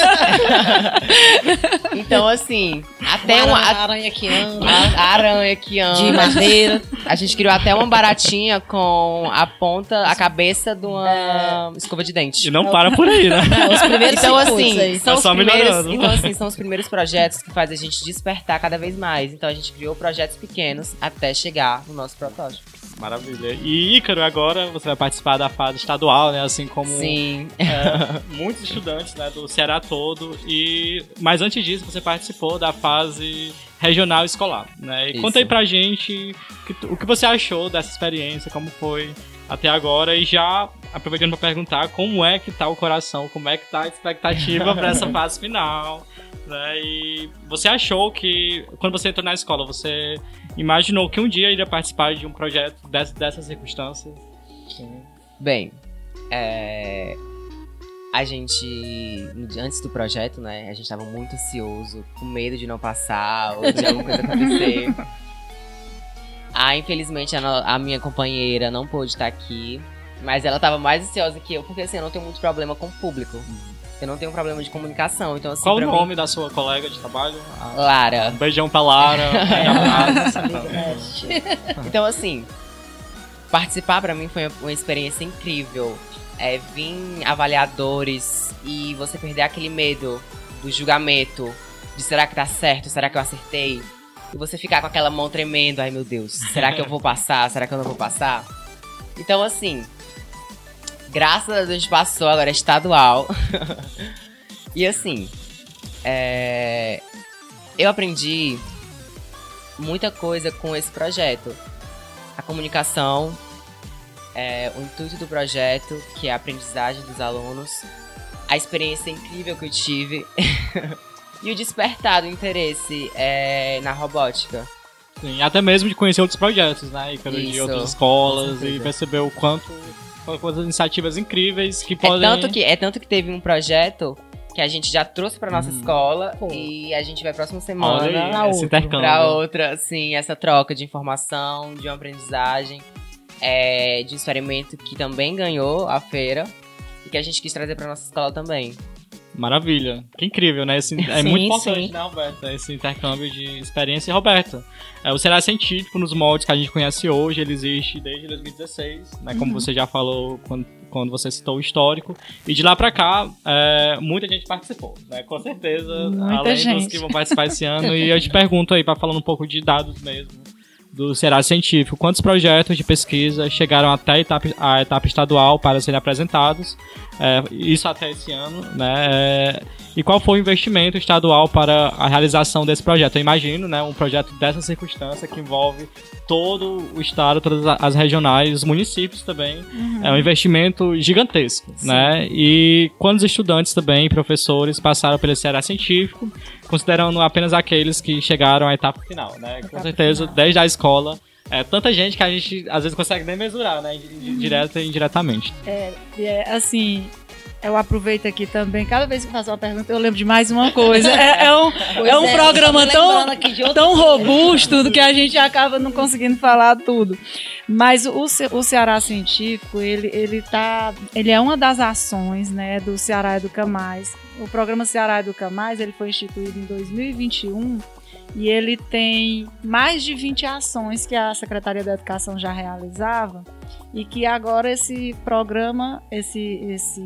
(laughs) então, assim, até uma, Uma aranha que anda, a, a aranha que anda. de madeira. A gente criou até uma baratinha com a ponta, a cabeça de uma escova de dente. E não para por aí, né? (laughs) É, os primeiros Então, assim, aí. são Tá os primeiros, então, assim, são os primeiros projetos que fazem a gente despertar cada vez mais. Então, a gente criou projetos pequenos até chegar no nosso protótipo. Maravilha. E Ícaro, agora você vai participar da fase estadual, né? Assim como Sim. é, muitos estudantes né, do Ceará todo. E mas antes disso, você participou da fase regional escolar, né? E Isso. conta aí pra gente que o que você achou dessa experiência, como foi até agora e já aproveitando para perguntar como é que tá o coração, como é que tá a expectativa para essa (laughs) fase final, né? E você achou que quando você entrou na escola, você imaginou que um dia iria participar de um projeto dessas, dessas circunstâncias? Bem, é, a gente, antes do projeto, né, a gente tava muito ansioso, com medo de não passar ou de alguma coisa acontecer. (laughs) Ah, infelizmente a, a minha companheira não pôde estar aqui, mas ela tava mais ansiosa que eu, porque assim, eu não tenho muito problema com o público. Eu não tenho problema de comunicação. Então, assim, Qual o nome mim, da sua colega de trabalho? Ah, Lara. um beijão pra Lara. (laughs) (laughs) Então, assim, participar pra mim foi uma experiência incrível. É, vir avaliadores e você perder aquele medo do julgamento, de será que tá certo, será que eu acertei? E você ficar com aquela mão tremendo, ai meu Deus, será que eu vou passar, será que eu não vou passar? Então, assim, graças a Deus passou, agora é estadual. (laughs) e assim, é, eu aprendi muita coisa com esse projeto. A comunicação, é, o intuito do projeto, que é a aprendizagem dos alunos, a experiência incrível que eu tive (laughs) e o despertar do interesse é, na robótica. Sim, até mesmo de conhecer outros projetos, né? Ícaro, De outras escolas e perceber o quanto quantas iniciativas incríveis que É podem. tanto que, é tanto que teve um projeto que a gente já trouxe pra nossa escola Pô. e a gente vai próxima semana intercâmbio. pra outra, assim, essa troca de informação, de uma aprendizagem, é, de um experimento que também ganhou a feira e que a gente quis trazer pra nossa escola também. Maravilha. Que incrível, né? Esse, é Sim, muito importante, sim. né, Roberta? Esse intercâmbio de experiência. E, Roberta, é, o Será Científico, nos moldes que a gente conhece hoje, ele existe desde 2016, né? Uhum. Como você já falou quando, quando você citou o histórico. E de lá pra cá, é, muita gente participou, né? Com certeza, Muita além dos gente. que vão participar esse (laughs) ano. e eu te pergunto aí, para falando um pouco de dados mesmo, do Será Científico, quantos projetos de pesquisa chegaram até a etapa, a etapa estadual para serem apresentados? É, isso até esse ano, né? É, e qual foi o investimento estadual para a realização desse projeto? Eu imagino, né, um projeto dessa circunstância que envolve todo o estado, todas as regionais, os municípios também. É um investimento gigantesco, né? E quantos estudantes também, professores, passaram pelo Ceará Científico, considerando apenas aqueles que chegaram à etapa final, né? Com Etapa certeza, final. desde a escola. É tanta gente que a gente às vezes consegue nem mesurar, né? di- Direta e indiretamente. E é, assim, eu aproveito aqui também, cada vez que faço uma pergunta, eu lembro de mais uma coisa. É, é um, é um é, programa tão, tão robusto que a gente acaba não conseguindo falar tudo. Mas o, o Ceará Científico, ele, ele, tá, ele é uma das ações né, do Ceará Educa Mais. O programa Ceará Educa Mais ele foi instituído em 2021 e ele tem mais de 20 ações que a Secretaria da Educação já realizava e que agora esse programa, esse, esse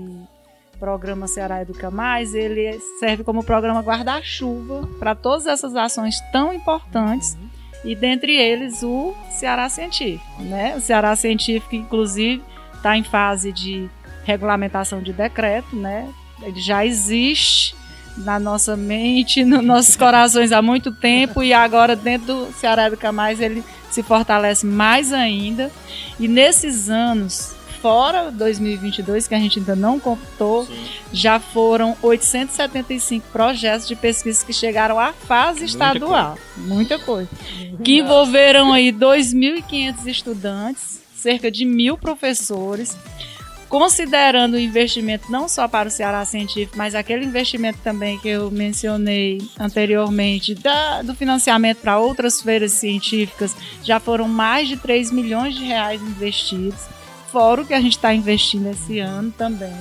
programa Ceará Educa Mais, ele serve como programa guarda-chuva para todas essas ações tão importantes e dentre eles o Ceará Científico, né? O Ceará Científico, inclusive, está em fase de regulamentação de decreto, né? Ele já existe na nossa mente, nos nossos corações há muito tempo e agora dentro do Ceará Educa Mais ele se fortalece mais ainda. E nesses anos, fora 2022, que a gente ainda não contou, já foram 875 projetos de pesquisa que chegaram à fase Muita estadual. Muita coisa. Que envolveram aí 2.500 estudantes, cerca de mil professores, considerando o investimento não só para o Ceará Científico, mas aquele investimento também que eu mencionei anteriormente, da- do financiamento para outras feiras científicas, já foram mais de 3 milhões de reais investidos, fora o que a gente está investindo esse ano também,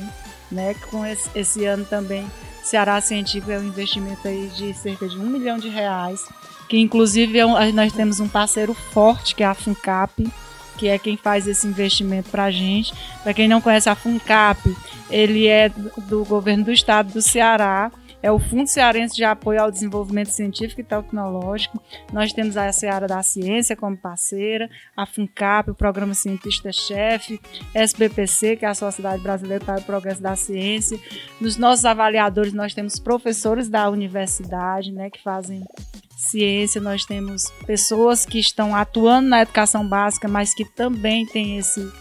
né? Com esse, esse ano também, Ceará Científico é um investimento aí de cerca de um milhão de reais, que inclusive é um- nós temos um parceiro forte, que é a FUNCAP, que é quem faz esse investimento para a gente. Para quem não conhece a FUNCAP, ele é do do governo do estado do Ceará, é o Fundo Cearense de Apoio ao Desenvolvimento Científico e Tecnológico. Nós temos a Seara da Ciência como parceira, a FUNCAP, o Programa Cientista-Chefe, SBPC, que é a Sociedade Brasileira para o Progresso da Ciência. Nos nossos avaliadores, nós temos professores da universidade, né, que fazem ciência, nós temos pessoas que estão atuando na educação básica, mas que também têm esse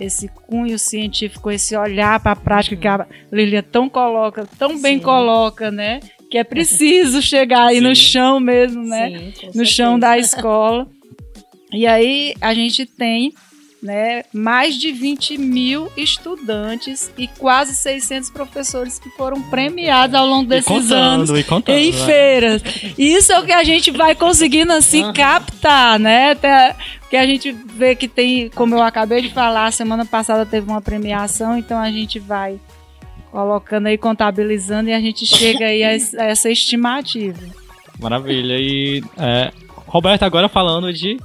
esse cunho científico, esse olhar para a prática que a Lilia tão coloca, tão bem Sim. coloca, né? Que é preciso (laughs) chegar aí no Sim. chão mesmo, né? Sim, no chão da escola. E aí a gente tem né, mais de 20 mil estudantes e quase 600 professores que foram premiados ao longo E desses contando, anos e contando. em né? feiras. Isso é o que a gente vai conseguindo assim Aham. captar, né? Até que a gente vê que tem, como eu acabei de falar, semana passada teve uma premiação, então a gente vai colocando aí, contabilizando e a gente chega aí a, a essa estimativa. Maravilha. E é, Roberto, agora falando de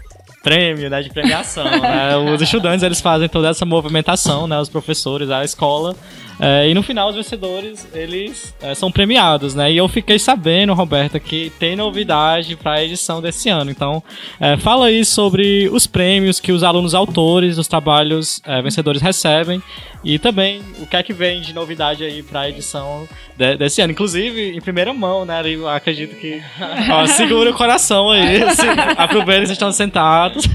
prêmio, né, de premiação, né? Os estudantes, eles fazem toda essa movimentação, né, os professores, a escola, é, e no final os vencedores, eles é, são premiados, né? E eu fiquei sabendo, Roberta, que tem novidade para a edição desse ano. Então, é, fala aí sobre os prêmios que os alunos autores dos trabalhos é, vencedores recebem e também o que é que vem de novidade aí para a edição de, desse ano. Inclusive, em primeira mão, né? Eu acredito que ó, segura o coração aí. (laughs) Aproveita que estão sentados.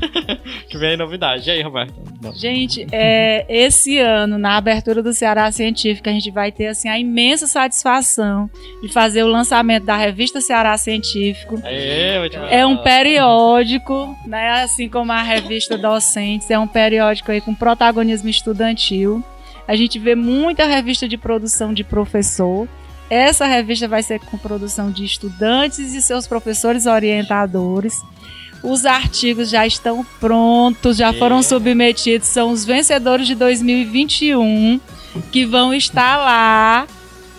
(laughs) que vem novidade. E aí, Roberta? Gente, é, esse ano, na abertura do Ceará Científica, a gente vai ter assim, a imensa satisfação de fazer o lançamento da revista Ceará Científico. Aê, é um periódico, né? Assim como a revista Docentes, é um periódico aí com protagonismo estudantil. A gente vê muita revista de produção de professor. Essa revista vai ser com produção de estudantes e seus professores orientadores. Os artigos já estão prontos, já foram submetidos, são os vencedores de 2021 que vão estar lá,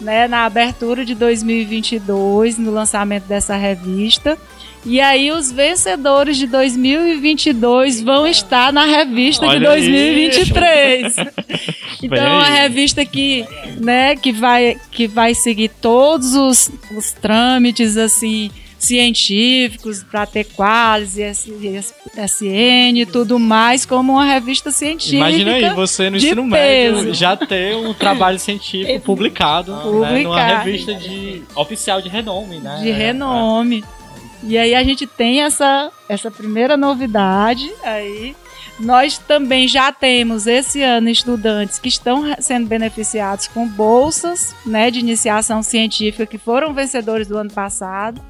né, na abertura de 2022, no lançamento dessa revista. E aí os vencedores de 2022 vão estar na revista Olha de 2023. (laughs) então é uma revista que, né, que vai que vai seguir todos os, os trâmites assim científicos para ter qualis, SN e tudo mais, como uma revista científica. Imagina aí, você no ensino médio já ter um trabalho científico publicado, (laughs) publicado. Né, numa revista de, oficial de renome, né? De renome. É. E aí a gente tem essa, essa primeira novidade aí. Nós também já temos esse ano estudantes que estão sendo beneficiados com bolsas né, de iniciação científica que foram vencedores do ano passado.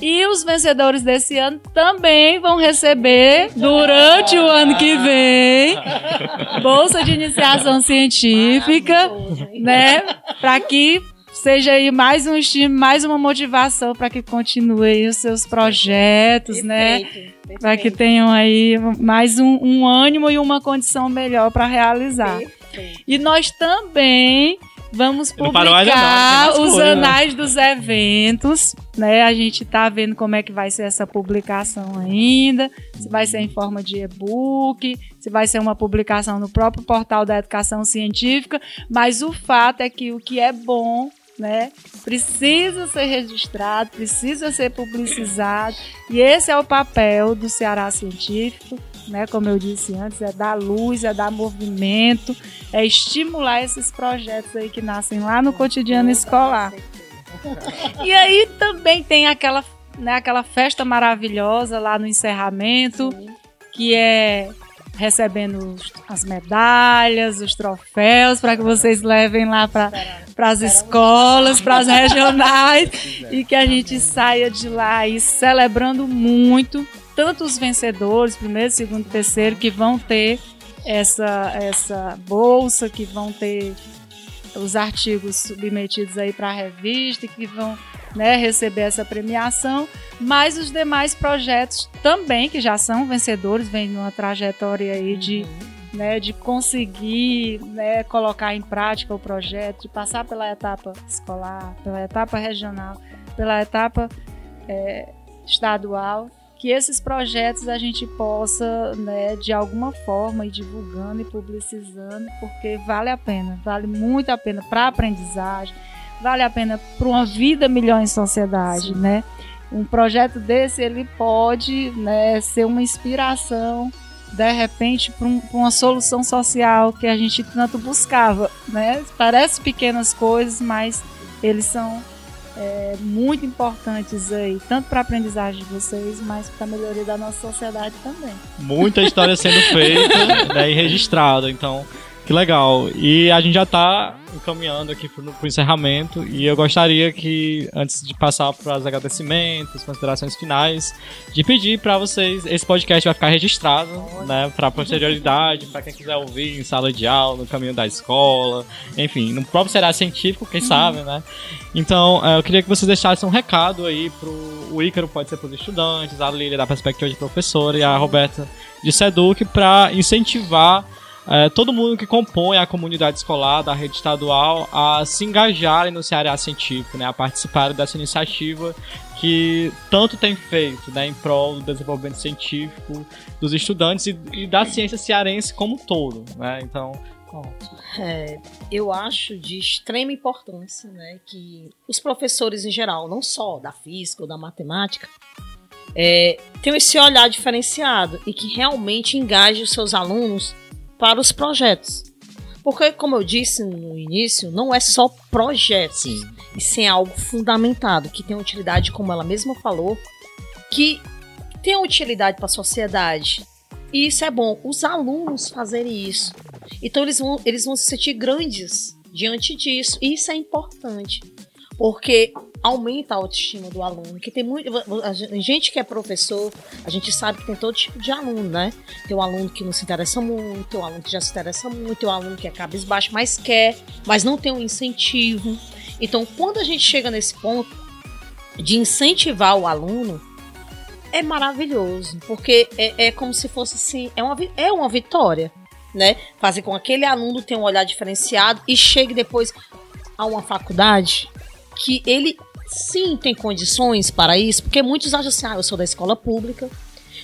E os vencedores desse ano também vão receber, durante o ano que vem, bolsa de iniciação científica, né? Para que seja aí mais um estímulo, mais uma motivação para que continuem os seus projetos, né? perfeito, né? Para que tenham aí mais um, um, ânimo e uma condição melhor para realizar. Perfeito. E nós também Vamos publicar não, os coisa, anais dos eventos, né? A gente tá vendo como é que vai ser essa publicação ainda, se vai ser em forma de e-book, se vai ser uma publicação no próprio portal da educação científica, mas o fato é que o que é bom né? Precisa ser registrado, precisa ser publicizado, e esse é o papel do Ceará Científico, né? Como eu disse antes, é dar luz, é dar movimento, é estimular esses projetos aí que nascem lá no cotidiano escolar. E aí também tem aquela, né, aquela festa maravilhosa lá no encerramento, que é recebendo as medalhas, os troféus, para que vocês levem lá para as escolas, para as (laughs) regionais, e que a gente saia de lá aí celebrando muito tanto os vencedores, primeiro, segundo, terceiro, que vão ter essa, essa bolsa, que vão ter os artigos submetidos aí para a revista, que vão né, receber essa premiação, mas os demais projetos também, que já são vencedores, vêm numa trajetória aí de, uhum. né, de conseguir né, colocar em prática o projeto, de passar pela etapa escolar, pela etapa regional, pela etapa é, estadual que esses projetos a gente possa, né, de alguma forma, ir divulgando e publicizando, porque vale a pena, vale muito a pena para a aprendizagem, vale a pena para uma vida melhor em sociedade, Sim. né? Um projeto desse ele pode, né, ser uma inspiração de repente para um, uma solução social que a gente tanto buscava, né? Parece pequenas coisas, mas eles são é, muito importantes aí, tanto para a aprendizagem de vocês, mas para a melhoria da nossa sociedade também. Muita história sendo feita (laughs) né, e registrada, então que legal. E a gente já está encaminhando aqui para o encerramento e eu gostaria que, antes de passar para os agradecimentos, considerações finais, de pedir para vocês, esse podcast vai ficar registrado, né, para posterioridade, para quem quiser ouvir em sala de aula, no caminho da escola, enfim, no próprio será científico, quem sabe, né? Então, é, eu queria que vocês deixassem um recado aí pro o Ícaro, pode ser para os estudantes, a Lília da perspectiva de professora e a Roberta de Seduc para incentivar é, todo mundo que compõe a comunidade escolar da rede estadual a se engajarem no Ceará Científico, né, a participarem dessa iniciativa que tanto tem feito né, em prol do desenvolvimento científico dos estudantes e, e da ciência cearense como um todo. Né? Então, é, eu acho de extrema importância né, que os professores em geral, não só da física ou da matemática, é, tenham esse olhar diferenciado e que realmente engaje os seus alunos para os projetos. Porque, como eu disse no início, não é só projetos, Sim. e sim é algo fundamentado, que tem utilidade, como ela mesma falou, que tem utilidade para a sociedade. E isso é bom, os alunos fazerem isso. Então eles vão, eles vão se sentir grandes diante disso, e isso é importante. Porque aumenta a autoestima do aluno. Que tem muito. A gente que é professor, a gente sabe que tem todo tipo de aluno, né? Tem um aluno que não se interessa muito, tem um aluno que já se interessa muito, tem um aluno que é cabisbaixo, mas quer, mas não tem um incentivo. Então, quando a gente chega nesse ponto de incentivar o aluno, é maravilhoso, porque é, é como se fosse assim, é uma, é uma vitória, né? Fazer com que aquele aluno tenha um olhar diferenciado e chegue depois a uma faculdade que ele sim tem condições para isso, porque muitos acham assim, ah, eu sou da escola pública,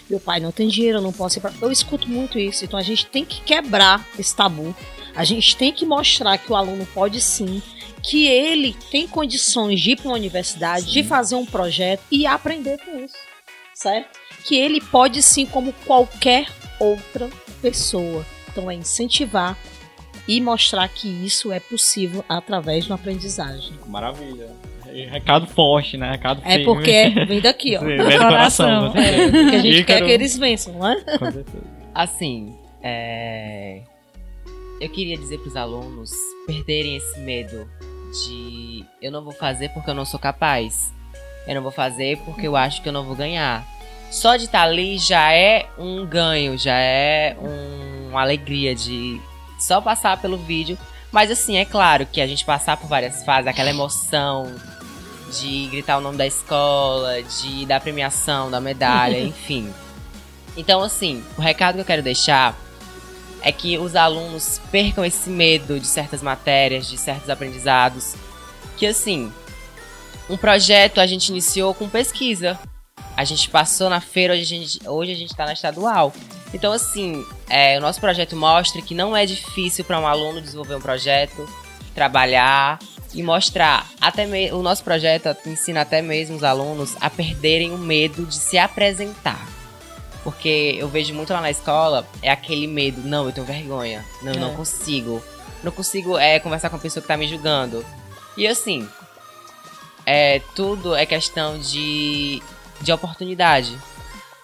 meu pai não tem dinheiro, eu não posso ir para. Eu escuto muito isso, então a gente tem que quebrar esse tabu. A gente tem que mostrar que o aluno pode sim, que ele tem condições de ir para uma universidade, sim. de fazer um projeto e aprender com isso, certo? Que ele pode sim, como qualquer outra pessoa. Então é incentivar e mostrar que isso é possível através de uma aprendizagem. Maravilha recado forte, né? Recado É porque (laughs) vem daqui, ó. Sim, vem do coração. É, porque a gente Ícaro... quer que eles vençam, não é? Com certeza. Assim, é... eu queria dizer para os alunos perderem esse medo de eu não vou fazer porque eu não sou capaz. Eu não vou fazer porque eu acho que eu não vou ganhar. Só de estar tá ali já é um ganho, já é um, uma alegria de só passar pelo vídeo. Mas assim, é claro que a gente passar por várias fases, aquela emoção de gritar o nome da escola, de dar premiação, da medalha, (laughs) enfim. Então, assim, o recado que eu quero deixar é que os alunos percam esse medo de certas matérias, de certos aprendizados. Que, assim, um projeto a gente iniciou com pesquisa. A gente passou na feira, hoje a gente, hoje a gente tá na estadual. Então, assim, é, o nosso projeto mostra que não é difícil para um aluno desenvolver um projeto, trabalhar e mostrar. Até me... O nosso projeto ensina até mesmo os alunos a perderem o medo de se apresentar. Porque eu vejo muito lá na escola, é aquele medo, não, eu tenho vergonha, não, eu é. não consigo. Não consigo é, conversar com a pessoa que tá me julgando. E assim, é, tudo é questão de, de oportunidade.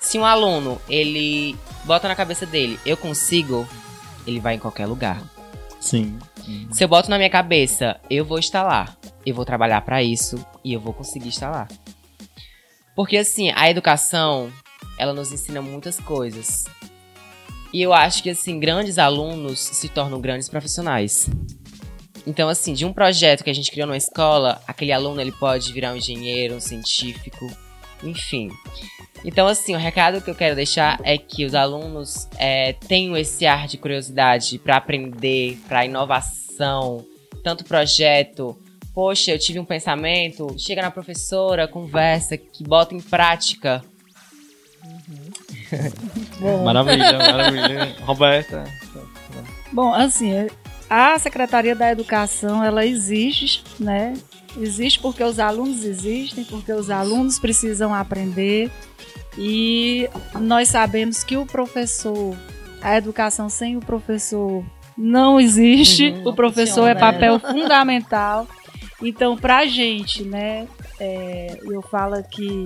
Se um aluno, ele bota na cabeça dele, eu consigo, ele vai em qualquer lugar. Sim. Se eu boto na minha cabeça, eu vou estar lá, eu vou trabalhar para isso e eu vou conseguir estar lá. Porque assim, a educação, ela nos ensina muitas coisas. E eu acho que assim, grandes alunos se tornam grandes profissionais. Então assim, de um projeto que a gente criou numa escola, aquele aluno ele pode virar um engenheiro, um científico, enfim. Então, assim, o recado que eu quero deixar é que os alunos é, tenham esse ar de curiosidade para aprender, para inovação, tanto projeto. Poxa, eu tive um pensamento, chega na professora, conversa, que bota em prática. Uhum. (laughs) maravilha, maravilha. Roberta. Bom, assim, a Secretaria da Educação, ela existe, né? Existe porque os alunos existem, porque os alunos precisam aprender. E nós sabemos que o professor, a educação sem o professor não existe. Uhum, o professor é papel fundamental. Então, para a gente, né, é, eu falo aqui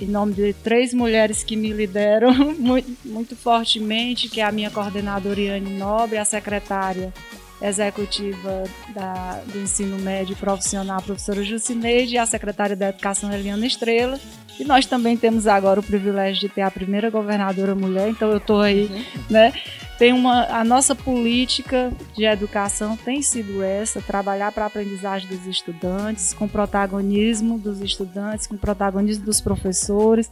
em nome de três mulheres que me lideram (laughs) muito, muito fortemente, que é a minha coordenadora Iane Nobre, a secretária executiva da, do ensino médio profissional, a professora Jucineide, e a secretária da Educação, Eliana Estrela. E nós também temos agora o privilégio de ter a primeira governadora mulher, então eu estou aí, uhum. né? Tem uma, a nossa política de educação tem sido essa, trabalhar para a aprendizagem dos estudantes, com protagonismo dos estudantes, com protagonismo dos professores.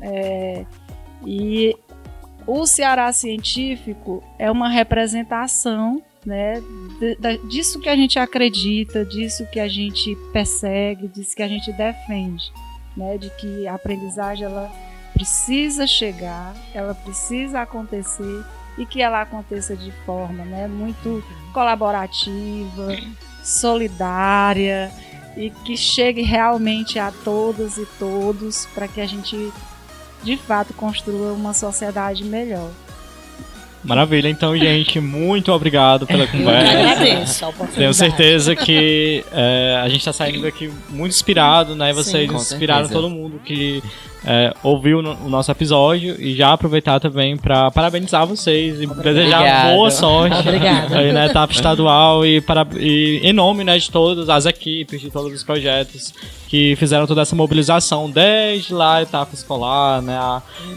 É, e o Ceará Científico é uma representação né, disso que a gente acredita, disso que a gente persegue, disso que a gente defende, né, de que a aprendizagem ela precisa chegar, ela precisa acontecer e que ela aconteça de forma né, muito colaborativa, solidária e que chegue realmente a todas e todos para que a gente de fato construa uma sociedade melhor. Maravilha, então, gente, muito obrigado pela (laughs) conversa. Eu agradeço a Tenho certeza que é, a gente está saindo daqui muito inspirado, né? Vocês Sim, inspiraram certeza. todo mundo que é, ouviu o nosso episódio e já aproveitar também para parabenizar vocês e Obrigado. desejar boa sorte aí na etapa estadual e, para, e em nome né, de todas as equipes, de todos os projetos que fizeram toda essa mobilização desde lá a etapa escolar, né?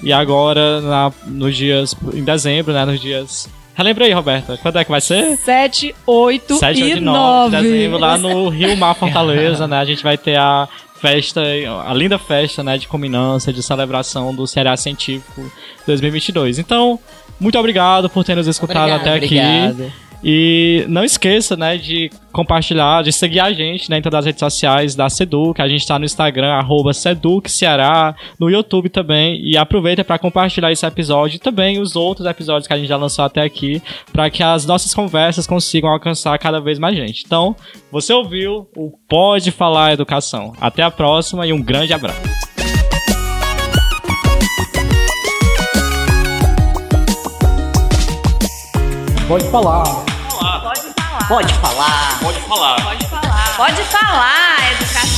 E agora na, nos dias em dezembro, né? Nos dias Relembra aí, Roberta, quando é que vai ser? 7, 8 7, e 8 9 de dezembro, lá no Rio Mar Fortaleza, né? A gente vai ter a festa, a linda festa, né, de culminância, de celebração do Ceará Científico 2022. Então, muito obrigado por ter nos escutado obrigado, até obrigado. E não esqueça, né, de compartilhar, de seguir a gente né, em todas as redes sociais da Seduc. A gente está no Instagram, arroba Seduc Ceará, no YouTube também. E aproveita para compartilhar esse episódio e também os outros episódios que a gente já lançou até aqui, para que as nossas conversas consigam alcançar cada vez mais gente. Então, você ouviu o Pode Falar Educação. Até a próxima e um grande abraço. Pode falar. Pode falar. Pode falar. Pode falar. Pode falar, educação.